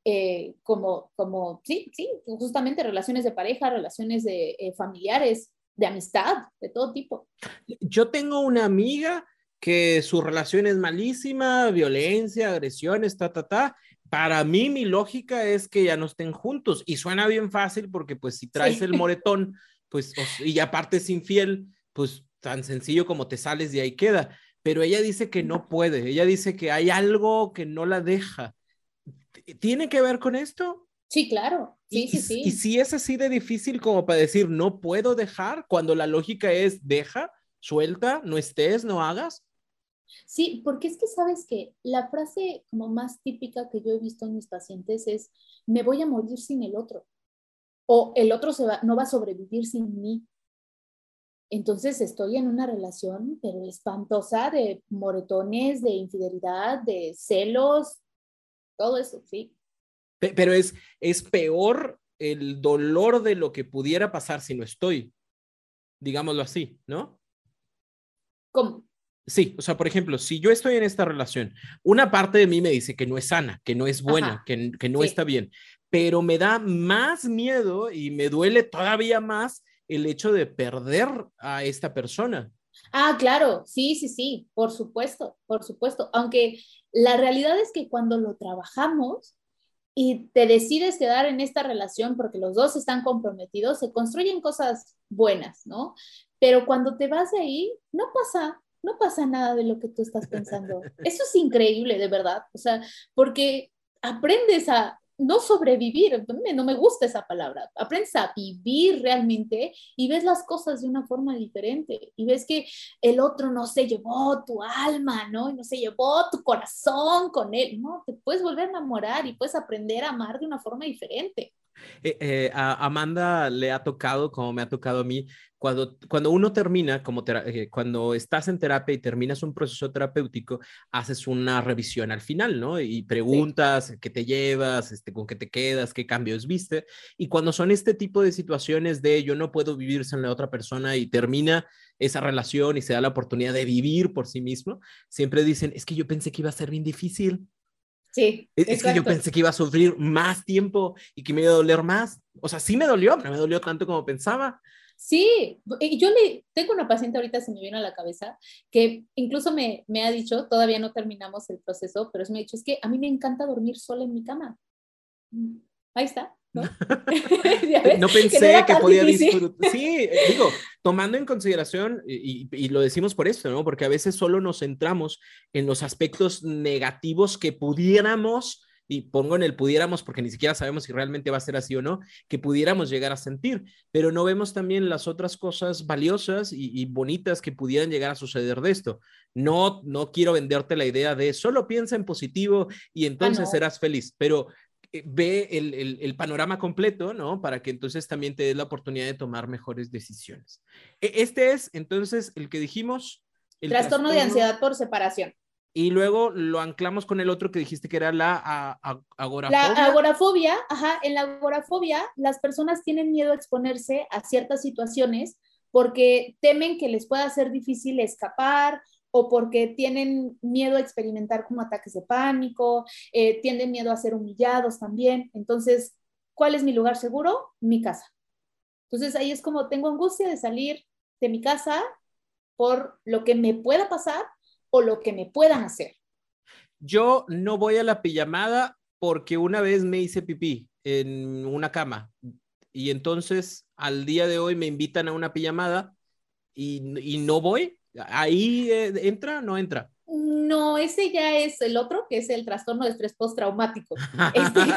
eh, como, como, sí, sí, justamente relaciones de pareja, relaciones de eh, familiares, de amistad, de todo tipo. Yo tengo una amiga que su relación es malísima, violencia, agresiones, ta, ta, ta. Para mí, mi lógica es que ya no estén juntos y suena bien fácil porque pues si traes el moretón, pues, y aparte es infiel, pues tan sencillo como te sales y ahí queda. Pero ella dice que no puede, ella dice que hay algo que no la deja. ¿Tiene que ver con esto? Sí, claro. Sí, y, sí, sí. Y si es así de difícil como para decir no puedo dejar, cuando la lógica es deja, suelta, no estés, no hagas. Sí, porque es que sabes que la frase como más típica que yo he visto en mis pacientes es, me voy a morir sin el otro, o el otro se va, no va a sobrevivir sin mí. Entonces estoy en una relación, pero espantosa, de moretones, de infidelidad, de celos, todo eso, sí. Pero es, es peor el dolor de lo que pudiera pasar si no estoy, digámoslo así, ¿no? ¿Cómo? Sí, o sea, por ejemplo, si yo estoy en esta relación, una parte de mí me dice que no es sana, que no es buena, que, que, no está bien, pero me da más miedo y me duele todavía más el hecho de perder a esta persona. Ah, claro, sí, sí, sí, por supuesto, por supuesto. Aunque la realidad es que cuando lo trabajamos y te decides quedar en esta relación porque los dos están comprometidos, se construyen cosas buenas, ¿no? Pero cuando te vas de ahí, no pasa, no pasa nada de lo que tú estás pensando. Eso es increíble, de verdad. O sea, porque aprendes a no sobrevivir, no me gusta esa palabra, aprendes a vivir realmente y ves las cosas de una forma diferente y ves que el otro no se llevó tu alma, ¿no? Y no se llevó tu corazón con él, ¿no? Te puedes volver a enamorar y puedes aprender a amar de una forma diferente. Eh, eh, a Amanda le ha tocado, como me ha tocado a mí, cuando, cuando uno termina, como eh, cuando estás en terapia y terminas un proceso terapéutico, haces una revisión al final, ¿no? Y preguntas qué te llevas, este, con qué te quedas, qué cambios viste. Y cuando son este tipo de situaciones de yo no puedo vivir sin la otra persona y termina esa relación y se da la oportunidad de vivir por sí mismo, siempre dicen, es que yo pensé que iba a ser bien difícil. Sí. Es, que yo pensé que iba a sufrir más tiempo y que me iba a doler más. O sea, sí me dolió, pero me dolió tanto como pensaba. Sí, yo le tengo una paciente ahorita se me vino a la cabeza que incluso me, me ha dicho, todavía no terminamos el proceso, pero me ha dicho, es que a mí me encanta dormir sola en mi cama. Mm, ahí está. ¿No? no pensé que, podía disfrutar. Sí, eh, digo, tomando en consideración, y, y, lo decimos por esto, ¿no? Porque a veces solo nos centramos en los aspectos negativos que pudiéramos, y pongo en el pudiéramos porque ni siquiera sabemos si realmente va a ser así o no, que pudiéramos llegar a sentir, pero no vemos también las otras cosas valiosas y, y bonitas que pudieran llegar a suceder de esto. No, no quiero venderte la idea de solo piensa en positivo y entonces ah, no. serás feliz, pero ve el, el, el, panorama completo, ¿no? Para que entonces también te des la oportunidad de tomar mejores decisiones. E, este es entonces el que dijimos. El trastorno, trastorno de ansiedad por separación. Y luego lo anclamos con el otro que dijiste que era la agorafobia. La agorafobia, ajá, en la agorafobia las personas tienen miedo a exponerse a ciertas situaciones porque temen que les pueda ser difícil escapar o porque tienen miedo a experimentar como ataques de pánico, eh, tienen miedo a ser humillados también. Entonces, ¿cuál es mi lugar seguro? Mi casa. Entonces ahí es como tengo angustia de salir de mi casa por lo que me pueda pasar o lo que me puedan hacer. Yo no voy a la pijamada porque una vez me hice pipí en una cama y entonces al día de hoy me invitan a una pijamada y, no voy. ¿Ahí eh, entra o no entra? No, ese ya es el otro, que es el trastorno de estrés postraumático. Este, lo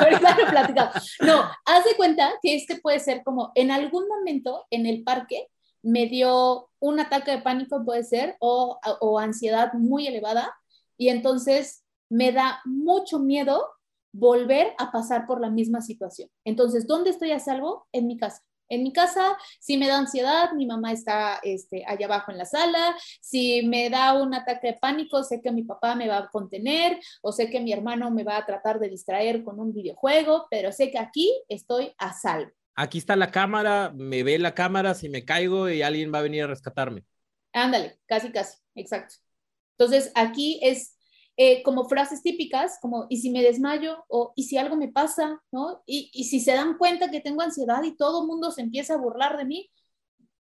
No, haz de cuenta que este puede ser como en algún momento en el parque me dio un ataque de pánico, puede ser, o, o ansiedad muy elevada, y entonces me da mucho miedo volver a pasar por la misma situación. Entonces, ¿dónde estoy a salvo? En mi casa. En mi casa, si me da ansiedad, mi mamá está este, allá abajo en la sala. Si me da un ataque de pánico, sé que mi papá me va a contener o sé que mi hermano me va a tratar de distraer con un videojuego, pero sé que aquí estoy a salvo. Aquí está la cámara, me ve la cámara, si me caigo y alguien va a venir a rescatarme. Ándale, casi, casi, exacto. Entonces, aquí es eh, como frases típicas, como, ¿y si me desmayo? O, ¿y si algo me pasa? ¿No? Y, y si se dan cuenta que tengo ansiedad y todo el mundo se empieza a burlar de mí,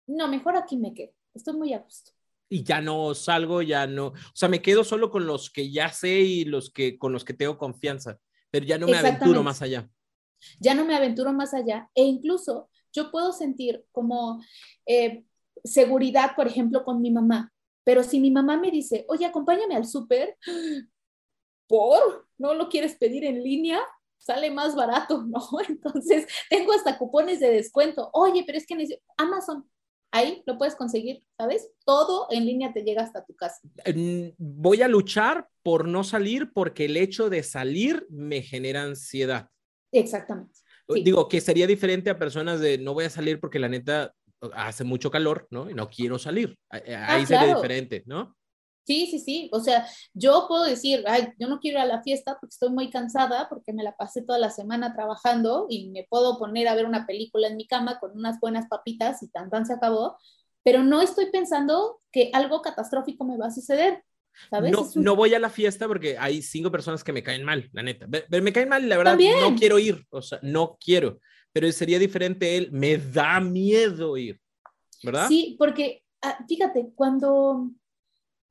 no, mejor aquí me quedo. Estoy muy a gusto. Y ya no salgo, ya no, o sea, me quedo solo con los que ya sé y los que con los que tengo confianza, pero ya no me aventuro más allá. Ya no me aventuro más allá e incluso yo puedo sentir como eh, seguridad, por ejemplo, con mi mamá. Pero si mi mamá me dice, oye, acompáñame al súper, ¿por? ¿No lo quieres pedir en línea? Sale más barato, ¿no? Entonces, tengo hasta cupones de descuento. Oye, pero es que Amazon, ahí lo puedes conseguir, ¿sabes? Todo en línea te llega hasta tu casa. Voy a luchar por no salir porque el hecho de salir me genera ansiedad. Exactamente. Digo que sería diferente a personas de no voy a salir porque la neta hace mucho calor, ¿no? Y no quiero salir. Eh, ah, ahí sería diferente, ¿no? Sí, sí, sí. O sea, yo puedo decir, ay, yo no quiero ir a la fiesta porque estoy muy cansada, porque me la pasé toda la semana trabajando y me puedo poner a ver una película en mi cama con unas buenas papitas y tan tan se acabó, pero no estoy pensando que algo catastrófico me va a suceder. ¿sabes? No, no voy a la fiesta porque hay cinco personas que me caen mal, la neta. Me, caen mal, la verdad, no quiero ir, o sea, no quiero pero sería diferente él, me da miedo ir, ¿verdad? Sí, porque ah, fíjate, cuando,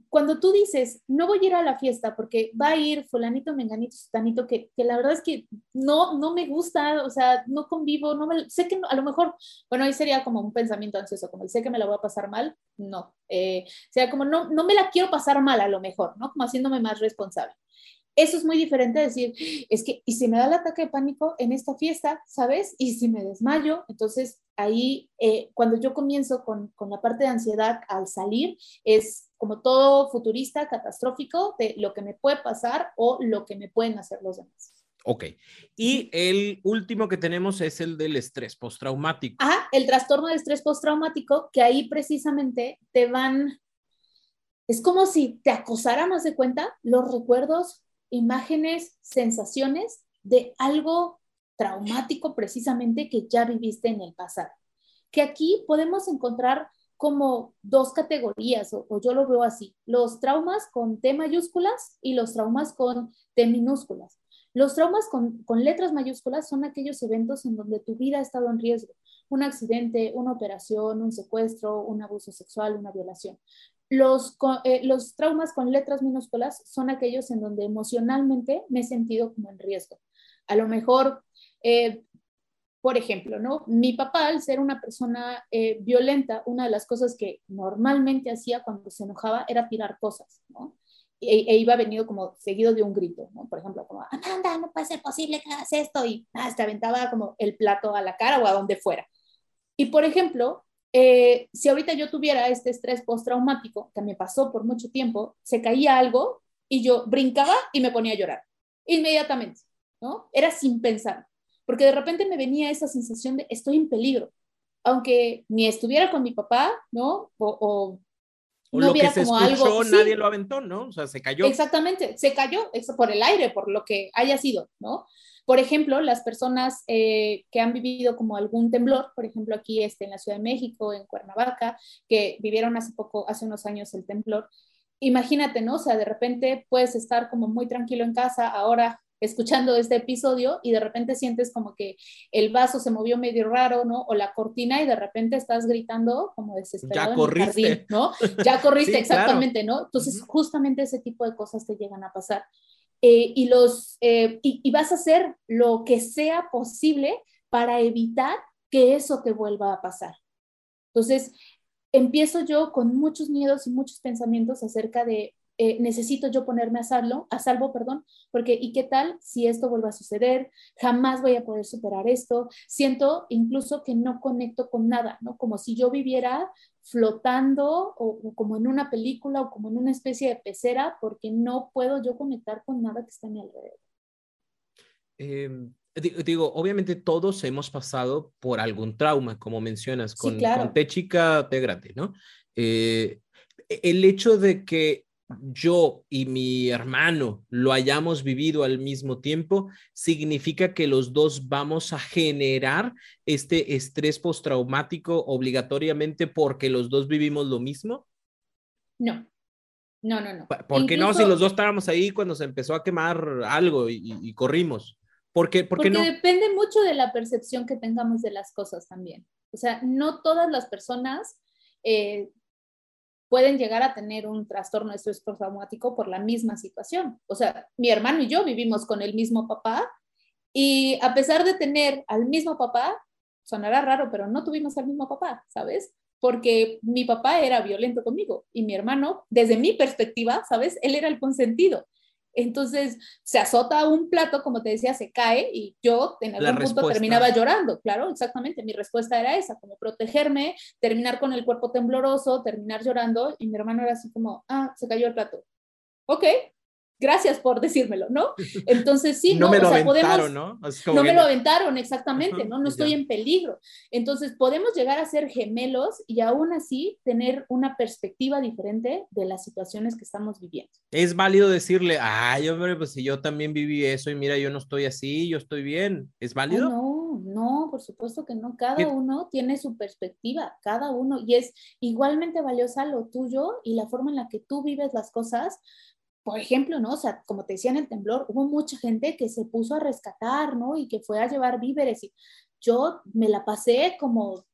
cuando tú dices, no voy a ir a la fiesta porque va a ir fulanito, menganito, sutanito, que, que la verdad es que no, no me gusta, o sea, no convivo, no me, sé que a lo mejor, bueno, ahí sería como un pensamiento ansioso, como sé que me la voy a pasar mal, no, eh, o sea, como no, no me la quiero pasar mal a lo mejor, ¿no? Como haciéndome más responsable. Eso es muy diferente a decir, es que, y si me da el ataque de pánico en esta fiesta, ¿sabes? Y si me desmayo, entonces ahí, eh, cuando yo comienzo con, con, la parte de ansiedad al salir, es como todo futurista, catastrófico, de lo que me puede pasar o lo que me pueden hacer los demás. Ok. Y el último que tenemos es el del estrés postraumático. Ajá, el trastorno de estrés postraumático, que ahí precisamente te van, es como si te acosara más de cuenta los recuerdos imágenes, sensaciones de algo traumático precisamente que ya viviste en el pasado. Que aquí podemos encontrar como dos categorías, o, yo lo veo así, los traumas con T mayúsculas y los traumas con T minúsculas. Los traumas con, con, letras mayúsculas son aquellos eventos en donde tu vida ha estado en riesgo, un accidente, una operación, un secuestro, un abuso sexual, una violación. Los, eh, los traumas con letras minúsculas son aquellos en donde emocionalmente me he sentido como en riesgo. A lo mejor, eh, por ejemplo, ¿no? Mi papá, al ser una persona eh, violenta, una de las cosas que normalmente hacía cuando se enojaba era tirar cosas, ¿no? E, e iba venido como seguido de un grito, ¿no? Por ejemplo, como, anda, no puede ser posible que hagas esto, y ah, te aventaba como el plato a la cara o a donde fuera. Y por ejemplo, eh, si ahorita yo tuviera este estrés postraumático que me pasó por mucho tiempo, se caía algo y yo brincaba y me ponía a llorar inmediatamente, ¿no? Era sin pensar, porque de repente me venía esa sensación de estoy en peligro, aunque ni estuviera con mi papá, ¿no? O, no lo que se como escuchó, nadie lo aventó, ¿no? O sea, se cayó. Exactamente, se cayó por el aire, por lo que haya sido, ¿no? Por ejemplo, las personas eh, que han vivido como algún temblor, por ejemplo, aquí este, en la Ciudad de México, en Cuernavaca, que vivieron hace poco, hace unos años el temblor, imagínate, ¿no? O sea, de repente puedes estar como muy tranquilo en casa, ahora escuchando este episodio y de repente sientes como que el vaso se movió medio raro, ¿no? O la cortina y de repente estás gritando como desesperado. Ya corriste. ¿no? Ya corriste, exactamente, ¿no? Entonces, justamente ese tipo de cosas te llegan a pasar. Eh, y, los, eh, y, vas a hacer lo que sea posible para evitar que eso te vuelva a pasar. Entonces, empiezo yo con muchos miedos y muchos pensamientos acerca de eh, necesito yo ponerme a salvo, a salvo, perdón, porque ¿y qué tal si esto vuelve a suceder? Jamás voy a poder superar esto. Siento incluso que no conecto con nada, ¿no? Como si yo viviera flotando o, como en una película o como en una especie de pecera, porque no puedo yo conectar con nada que está a mi alrededor. Em, digo, obviamente todos hemos pasado por algún trauma, como mencionas, con, con T chica, T grande, ¿no? Eh, el hecho de que yo y mi hermano lo hayamos vivido al mismo tiempo, significa que los dos vamos a generar este estrés postraumático obligatoriamente porque los dos vivimos lo mismo? No. No, no, no. ¿Por qué no? Si los dos estábamos ahí cuando se empezó a quemar algo y, corrimos. ¿Por qué, Porque no? depende mucho de la percepción que tengamos de las cosas también. O sea, no todas las personas eh, pueden llegar a tener un trastorno de estrés postraumático por la misma situación. O sea, mi hermano y yo vivimos con el mismo papá y a pesar de tener al mismo papá, sonará raro, pero no tuvimos al mismo papá, ¿sabes? Porque mi papá era violento conmigo y mi hermano, desde mi perspectiva, ¿sabes? Él era el consentido. Entonces se azota un plato, como te decía, se cae y yo en algún punto terminaba llorando. Claro, exactamente. Mi respuesta era esa, como protegerme, terminar con el cuerpo tembloroso, terminar llorando. Y mi hermano era así como, ah, se cayó el plato. Ok, gracias por decírmelo, ¿no? Entonces sí, no, me lo aventaron, ¿no? no me lo aventaron, exactamente, ¿no? No estoy en peligro. Entonces podemos llegar a ser gemelos y aún así tener una perspectiva diferente de las situaciones que estamos viviendo. Es válido decirle, ay, hombre, pues si yo también viví eso y mira, yo no estoy así, yo estoy bien. ¿Es válido? no, no, por supuesto que no. Cada uno tiene su perspectiva, cada uno, y es igualmente valiosa lo tuyo y la forma en la que tú vives las cosas, por ejemplo, ¿no? O sea, como te decía en el temblor, hubo mucha gente que se puso a rescatar, ¿no? Y que fue a llevar víveres. Y yo me la pasé como,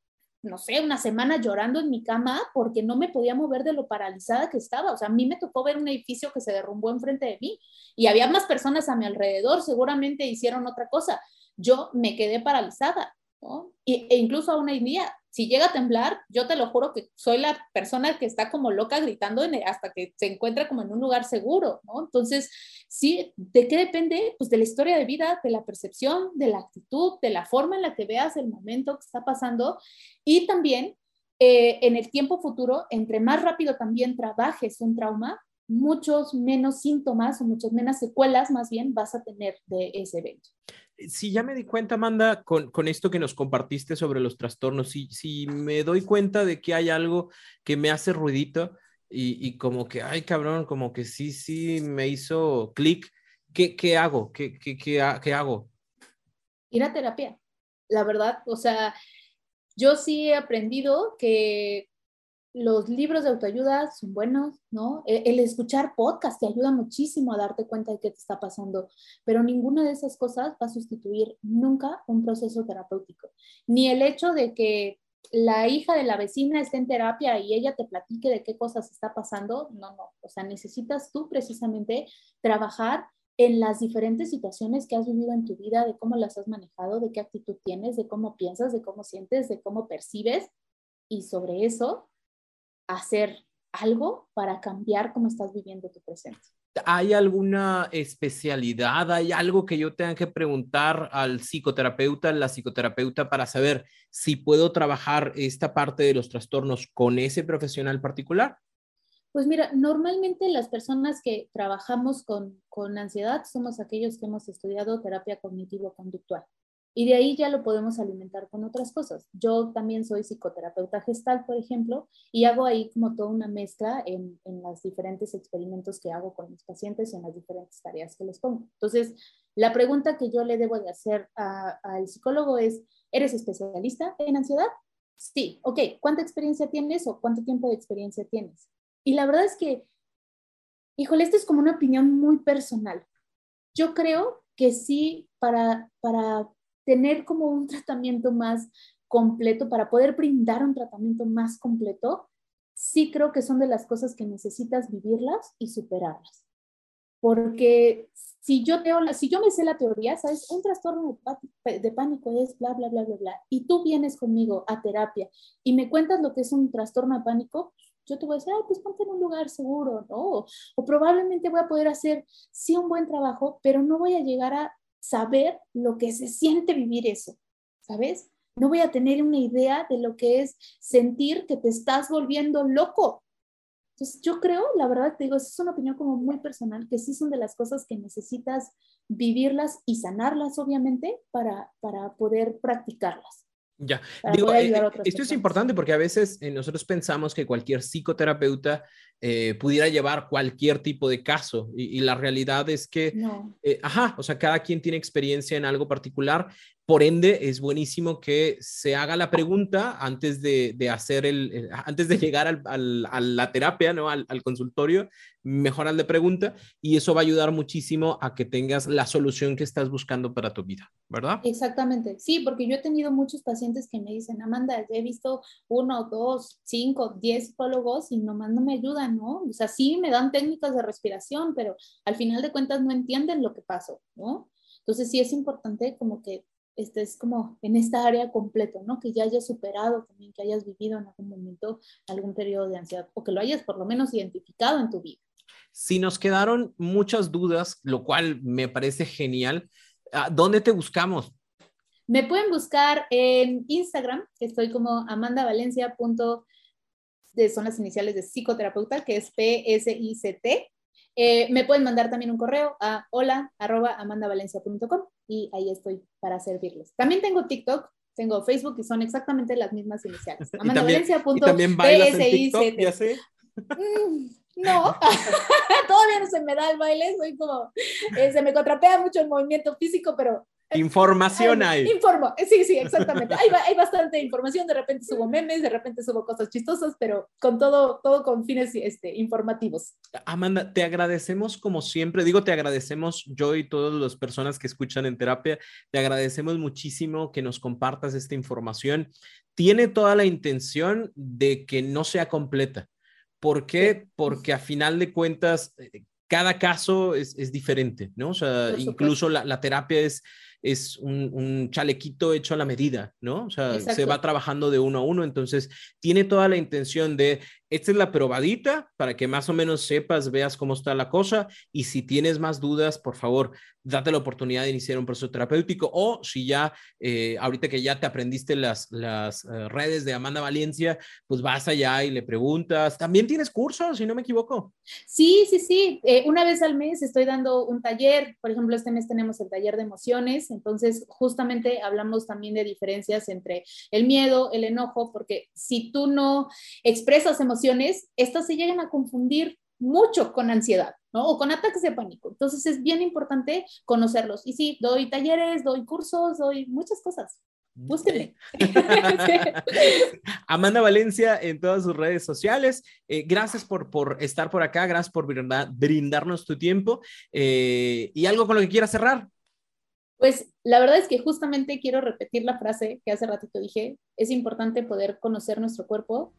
no sé, una semana llorando en mi cama porque no me podía mover de lo paralizada que estaba. O sea, a mí me tocó ver un edificio que se derrumbó enfrente de mí y había más personas a mi alrededor, seguramente hicieron otra cosa. Yo me quedé paralizada, ¿no? Y, e incluso aún hoy día si llega a temblar, yo te lo juro que soy la persona que está como loca gritando hasta que se encuentra como en un lugar seguro, ¿no? Entonces, sí, ¿de qué depende? Pues de la historia de vida, de la percepción, de la actitud, de la forma en la que veas el momento que está pasando y también eh, en el tiempo futuro, entre más rápido también trabajes un trauma, muchos menos síntomas o muchas menos secuelas más bien vas a tener de ese evento. Si ya me di cuenta, Amanda, con, con esto que nos compartiste sobre los trastornos, si, si me doy cuenta de que hay algo que me hace ruidito y, y como que, ay, cabrón, como que sí, sí, me hizo clic, ¿qué, ¿qué, hago? ¿Qué, qué, qué, qué hago? Ir a terapia, la verdad. O sea, yo sí he aprendido que los libros de autoayuda son buenos, ¿no? E, el, escuchar podcast te ayuda muchísimo a darte cuenta de qué te está pasando, pero ninguna de esas cosas va a sustituir nunca un proceso terapéutico. Ni el hecho de que la hija de la vecina esté en terapia y ella te platique de qué cosas está pasando, no, no. O sea, necesitas tú precisamente trabajar en las diferentes situaciones que has vivido en tu vida, de cómo las has manejado, de qué actitud tienes, de cómo piensas, de cómo sientes, de cómo percibes. Y sobre eso hacer algo para cambiar cómo estás viviendo tu presente. ¿Hay alguna especialidad? ¿Hay algo que yo tenga que preguntar al psicoterapeuta, la psicoterapeuta para saber si puedo trabajar esta parte de los trastornos con ese profesional particular? Pues mira, normalmente las personas que trabajamos con, con ansiedad somos aquellos que hemos estudiado terapia cognitivo-conductual. Y de ahí ya lo podemos alimentar con otras cosas. Yo también soy psicoterapeuta gestal, por ejemplo, y hago ahí como toda una mezcla en, en los diferentes experimentos que hago con mis pacientes y en las diferentes tareas que les pongo. Entonces, la pregunta que yo le debo de hacer al psicólogo es, ¿eres especialista en ansiedad? Sí, ok, ¿cuánta experiencia tienes o cuánto tiempo de experiencia tienes? Y la verdad es que, híjole, esto es como una opinión muy personal. Yo creo que sí, para, para tener como un tratamiento más completo, para poder brindar un tratamiento más completo, sí creo que son de las cosas que necesitas vivirlas y superarlas. Porque si yo, teo, si yo me sé la teoría, ¿sabes? Un trastorno de pánico es bla, bla, bla, bla, bla. Y tú vienes conmigo a terapia y me cuentas lo que es un trastorno de pánico, yo te voy a decir, pues ponte en un lugar seguro, ¿no? O probablemente voy a poder hacer, sí, un buen trabajo, pero no voy a llegar a saber lo que se siente vivir eso, ¿sabes? No voy a tener una idea de lo que es sentir que te estás volviendo loco. Entonces, yo creo, la verdad te digo, es una opinión como muy personal, que sí son de las cosas que necesitas vivirlas y sanarlas, obviamente, para, para poder practicarlas. Ya, digo, eh, esto es importante porque a veces eh, nosotros pensamos que cualquier psicoterapeuta eh, pudiera llevar cualquier tipo de caso. Y, la realidad es que, ajá, o sea, cada quien tiene experiencia en algo particular. Por ende, es buenísimo que se haga la pregunta antes de, hacer el, antes de llegar al, a la terapia, ¿no? Al, consultorio, mejor al de pregunta, y eso va a ayudar muchísimo a que tengas la solución que estás buscando para tu vida, ¿verdad? Exactamente, sí, porque yo he tenido muchos pacientes que me dicen, Amanda, he visto uno, dos, cinco, diez psicólogos y nomás no me ayudan, ¿no? O sea, sí me dan técnicas de respiración, pero al final de cuentas no entienden lo que pasó, ¿no? Entonces sí es importante como que estés como en esta área completo, ¿no? Que ya hayas superado también, que hayas vivido en algún momento algún periodo de ansiedad o que lo hayas por lo menos identificado en tu vida. Si nos quedaron muchas dudas, lo cual me parece genial, ¿dónde te buscamos? Me pueden buscar en Instagram, que estoy como Amanda Valencia. De, son las iniciales de psicoterapeuta, que es P-S-I-C-T. Eh, me pueden mandar también un correo a hola arroba amandavalencia.com y ahí estoy para servirles. También tengo TikTok, tengo Facebook y son exactamente las mismas iniciales. Bailas mm, no, todavía no se me da el baile, soy como, eh, se me contrapea mucho el movimiento físico, pero Información hay. Informo, sí, sí, exactamente. Hay, hay, bastante información, de repente subo memes, de repente subo cosas chistosas, pero con todo, todo con fines este, informativos. Amanda, te agradecemos como siempre, digo, te agradecemos yo y todas las personas que escuchan en terapia, te agradecemos muchísimo que nos compartas esta información. Tiene toda la intención de que no sea completa. ¿Por qué? Porque a final de cuentas, eh, cada caso es, es diferente, ¿no? O sea, incluso la, la terapia es es un, chalequito hecho a la medida, ¿no? O sea, se va trabajando de uno a uno, entonces tiene toda la intención de esta es la probadita para que más o menos sepas, veas cómo está la cosa y si tienes más dudas, por favor, date la oportunidad de iniciar un proceso terapéutico o si ya, eh, ahorita que ya te aprendiste las, las eh, redes de Amanda Valencia, pues vas allá y le preguntas. También tienes cursos, si no me equivoco. Sí, sí, sí. Eh, una vez al mes estoy dando un taller, por ejemplo, este mes tenemos el taller de emociones, entonces justamente hablamos también de diferencias entre el miedo, el enojo, porque si tú no expresas emociones, estas se llegan a confundir mucho con ansiedad, ¿no? O con ataques de pánico. Entonces es bien importante conocerlos. Y sí, doy talleres, doy cursos, doy muchas cosas. Búsquenme. Amanda Valencia en todas sus redes sociales. Eh, gracias por, por estar por acá, gracias por brindarnos tu tiempo. Eh, ¿Y algo con lo que quieras cerrar? Pues la verdad es que justamente quiero repetir la frase que hace ratito dije, es importante poder conocer nuestro cuerpo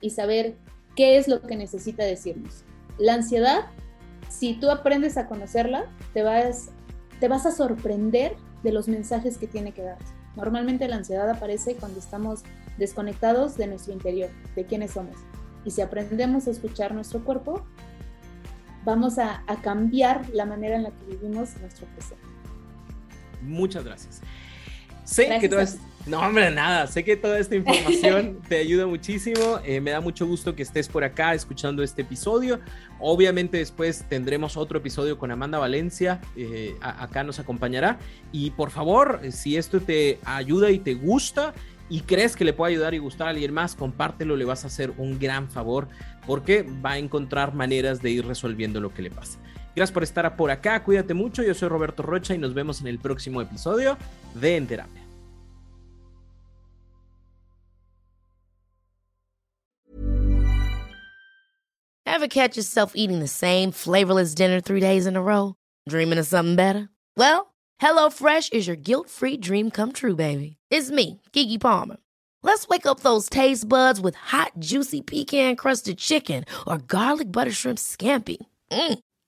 y saber qué es lo que necesita decirnos. La ansiedad, si tú aprendes a conocerla, te vas, te vas a sorprender de los mensajes que tiene que dar. Normalmente la ansiedad aparece cuando estamos desconectados de nuestro interior, de quiénes somos. Y si aprendemos a escuchar nuestro cuerpo, vamos a, a cambiar la manera en la que vivimos nuestro presente. Muchas gracias. Sé que, tú has, No, hombre, nada. Sé que toda esta información te ayuda muchísimo. Eh, me da mucho gusto que estés por acá escuchando este episodio. Obviamente después tendremos otro episodio con Amanda Valencia. Eh, acá nos acompañará. Y por favor, si esto te ayuda y te gusta y crees que le puede ayudar y gustar a alguien más, compártelo. Le vas a hacer un gran favor porque va a encontrar maneras de ir resolviendo lo que le pasa. Gracias por estar por acá. Cuídate mucho. Yo soy Roberto Rocha y nos vemos en el próximo episodio de En Terapia. Ever catch yourself eating the same flavorless dinner three days in a row? Dreaming of something better? Well, HelloFresh is your guilt-free dream come true, baby. It's me, Kiki Palmer. Let's wake up those taste buds with hot, juicy pecan-crusted chicken or garlic butter shrimp scampi. Mm.